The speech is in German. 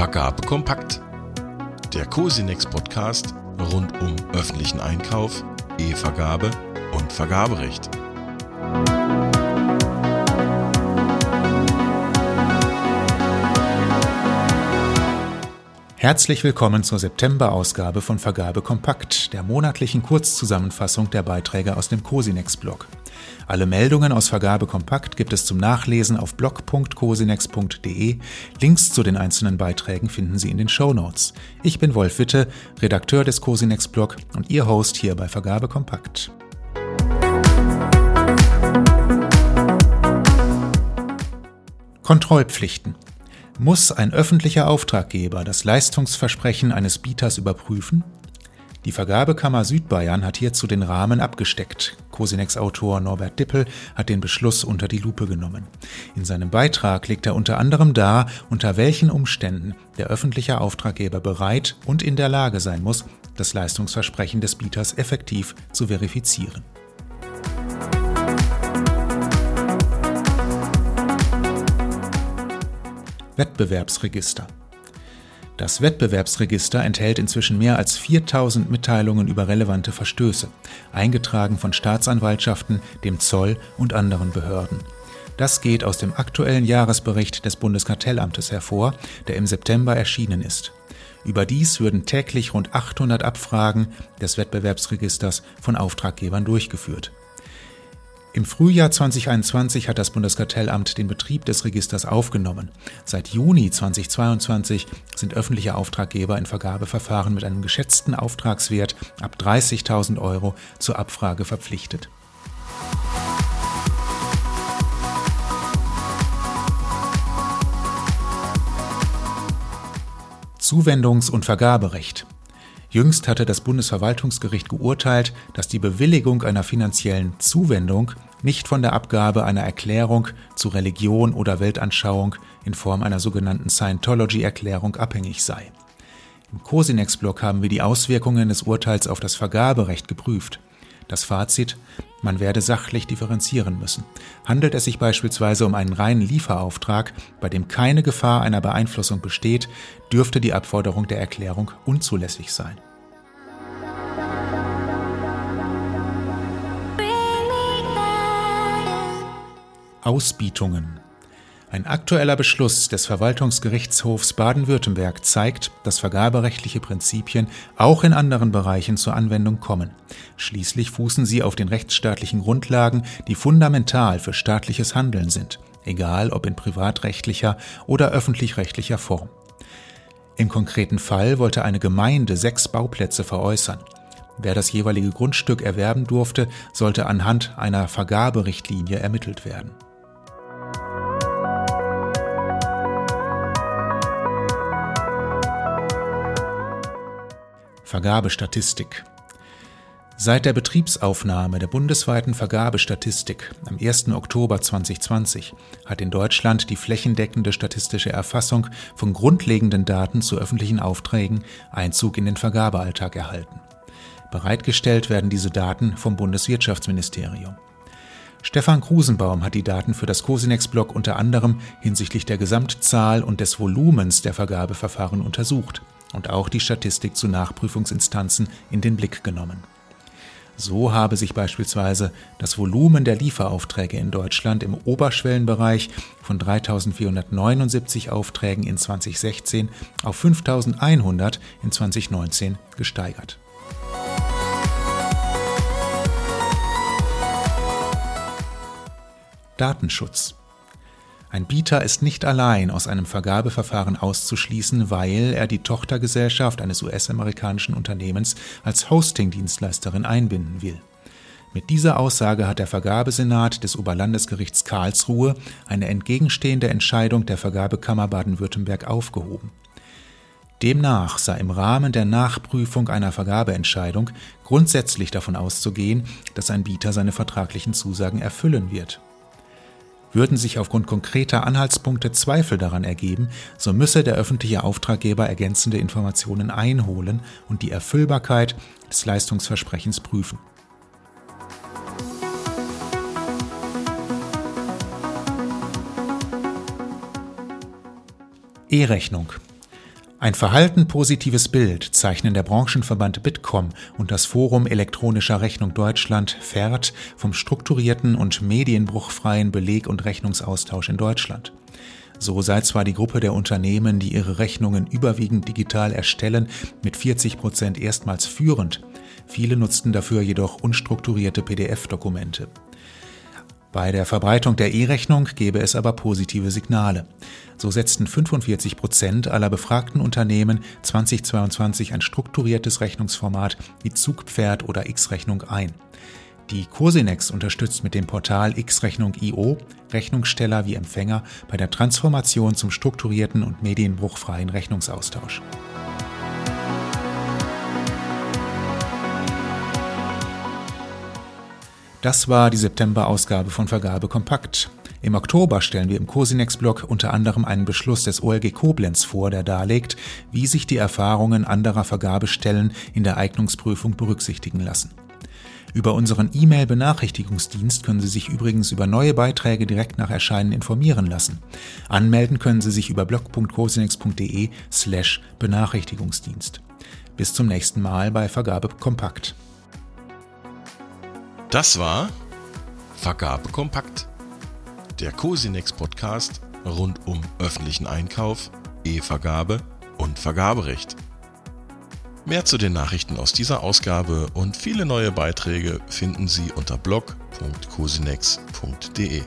Vergabe kompakt. Der Cosinex Podcast rund um öffentlichen Einkauf, E-Vergabe und Vergaberecht. Herzlich willkommen zur September-Ausgabe von Vergabe Kompakt, der monatlichen Kurzzusammenfassung der Beiträge aus dem Cosinex-Blog. Alle Meldungen aus Vergabe Kompakt gibt es zum Nachlesen auf blog.cosinex.de. Links zu den einzelnen Beiträgen finden Sie in den Show Notes. Ich bin Wolf Witte, Redakteur des Cosinex-Blog und Ihr Host hier bei Vergabe Kompakt. Kontrollpflichten. Muss ein öffentlicher Auftraggeber das Leistungsversprechen eines Bieters überprüfen? Die Vergabekammer Südbayern hat hierzu den Rahmen abgesteckt. Cosinex-Autor Norbert Dippel hat den Beschluss unter die Lupe genommen. In seinem Beitrag legt er unter anderem dar, unter welchen Umständen der öffentliche Auftraggeber bereit und in der Lage sein muss, das Leistungsversprechen des Bieters effektiv zu verifizieren. Wettbewerbsregister. Das Wettbewerbsregister enthält inzwischen mehr als 4000 Mitteilungen über relevante Verstöße, eingetragen von Staatsanwaltschaften, dem Zoll und anderen Behörden. Das geht aus dem aktuellen Jahresbericht des Bundeskartellamtes hervor, der im September erschienen ist. Überdies würden täglich rund 800 Abfragen des Wettbewerbsregisters von Auftraggebern durchgeführt. Im Frühjahr 2021 hat das Bundeskartellamt den Betrieb des Registers aufgenommen. Seit Juni 2022 sind öffentliche Auftraggeber in Vergabeverfahren mit einem geschätzten Auftragswert ab 30.000 Euro zur Abfrage verpflichtet. Zuwendungs- und Vergaberecht. Jüngst hatte das Bundesverwaltungsgericht geurteilt, dass die Bewilligung einer finanziellen Zuwendung nicht von der Abgabe einer Erklärung zu Religion oder Weltanschauung in Form einer sogenannten Scientology-Erklärung abhängig sei. Im Cosinex-Blog haben wir die Auswirkungen des Urteils auf das Vergaberecht geprüft. Das Fazit, man werde sachlich differenzieren müssen. Handelt es sich beispielsweise um einen reinen Lieferauftrag, bei dem keine Gefahr einer Beeinflussung besteht, dürfte die Abforderung der Erklärung unzulässig sein. Ausbietungen ein aktueller Beschluss des Verwaltungsgerichtshofs Baden-Württemberg zeigt, dass vergaberechtliche Prinzipien auch in anderen Bereichen zur Anwendung kommen. Schließlich fußen sie auf den rechtsstaatlichen Grundlagen, die fundamental für staatliches Handeln sind, egal ob in privatrechtlicher oder öffentlich-rechtlicher Form. Im konkreten Fall wollte eine Gemeinde sechs Bauplätze veräußern. Wer das jeweilige Grundstück erwerben durfte, sollte anhand einer Vergaberichtlinie ermittelt werden. Vergabestatistik. Seit der Betriebsaufnahme der bundesweiten Vergabestatistik am 1. Oktober 2020 hat in Deutschland die flächendeckende statistische Erfassung von grundlegenden Daten zu öffentlichen Aufträgen Einzug in den Vergabealltag erhalten. Bereitgestellt werden diese Daten vom Bundeswirtschaftsministerium. Stefan Krusenbaum hat die Daten für das Cosinex-Blog unter anderem hinsichtlich der Gesamtzahl und des Volumens der Vergabeverfahren untersucht und auch die Statistik zu Nachprüfungsinstanzen in den Blick genommen. So habe sich beispielsweise das Volumen der Lieferaufträge in Deutschland im Oberschwellenbereich von 3.479 Aufträgen in 2016 auf 5.100 in 2019 gesteigert. Datenschutz ein Bieter ist nicht allein aus einem Vergabeverfahren auszuschließen, weil er die Tochtergesellschaft eines US-amerikanischen Unternehmens als Hosting-Dienstleisterin einbinden will. Mit dieser Aussage hat der Vergabesenat des Oberlandesgerichts Karlsruhe eine entgegenstehende Entscheidung der Vergabekammer Baden-Württemberg aufgehoben. Demnach sei im Rahmen der Nachprüfung einer Vergabeentscheidung grundsätzlich davon auszugehen, dass ein Bieter seine vertraglichen Zusagen erfüllen wird. Würden sich aufgrund konkreter Anhaltspunkte Zweifel daran ergeben, so müsse der öffentliche Auftraggeber ergänzende Informationen einholen und die Erfüllbarkeit des Leistungsversprechens prüfen. E-Rechnung Ein verhalten positives Bild zeichnen der Branchenverband Bitkom und das Forum Elektronischer Rechnung Deutschland FERD vom strukturierten und medienbruchfreien Beleg- und Rechnungsaustausch in Deutschland. So sei zwar die Gruppe der Unternehmen, die ihre Rechnungen überwiegend digital erstellen, mit 40 Prozent erstmals führend. Viele nutzten dafür jedoch unstrukturierte PDF-Dokumente. Bei der Verbreitung der E-Rechnung gebe es aber positive Signale. So setzten 45 Prozent aller befragten Unternehmen 2022 ein strukturiertes Rechnungsformat wie Zugpferd oder X-Rechnung ein. Die Cosinex unterstützt mit dem Portal X-Rechnung.io Rechnungssteller wie Empfänger bei der Transformation zum strukturierten und medienbruchfreien Rechnungsaustausch. Das war die September-Ausgabe von Vergabe Kompakt. Im Oktober stellen wir im Cosinex-Blog unter anderem einen Beschluss des OLG Koblenz vor, der darlegt, wie sich die Erfahrungen anderer Vergabestellen in der Eignungsprüfung berücksichtigen lassen. Über unseren E-Mail-Benachrichtigungsdienst können Sie sich übrigens über neue Beiträge direkt nach Erscheinen informieren lassen. Anmelden können Sie sich über blog.cosinex.de slash Benachrichtigungsdienst. Bis zum nächsten Mal bei Vergabe Kompakt. Das war Vergabe kompakt. Der Cosinex Podcast rund um öffentlichen Einkauf, E-Vergabe und Vergaberecht. Mehr zu den Nachrichten aus dieser Ausgabe und viele neue Beiträge finden Sie unter blog.cosinex.de.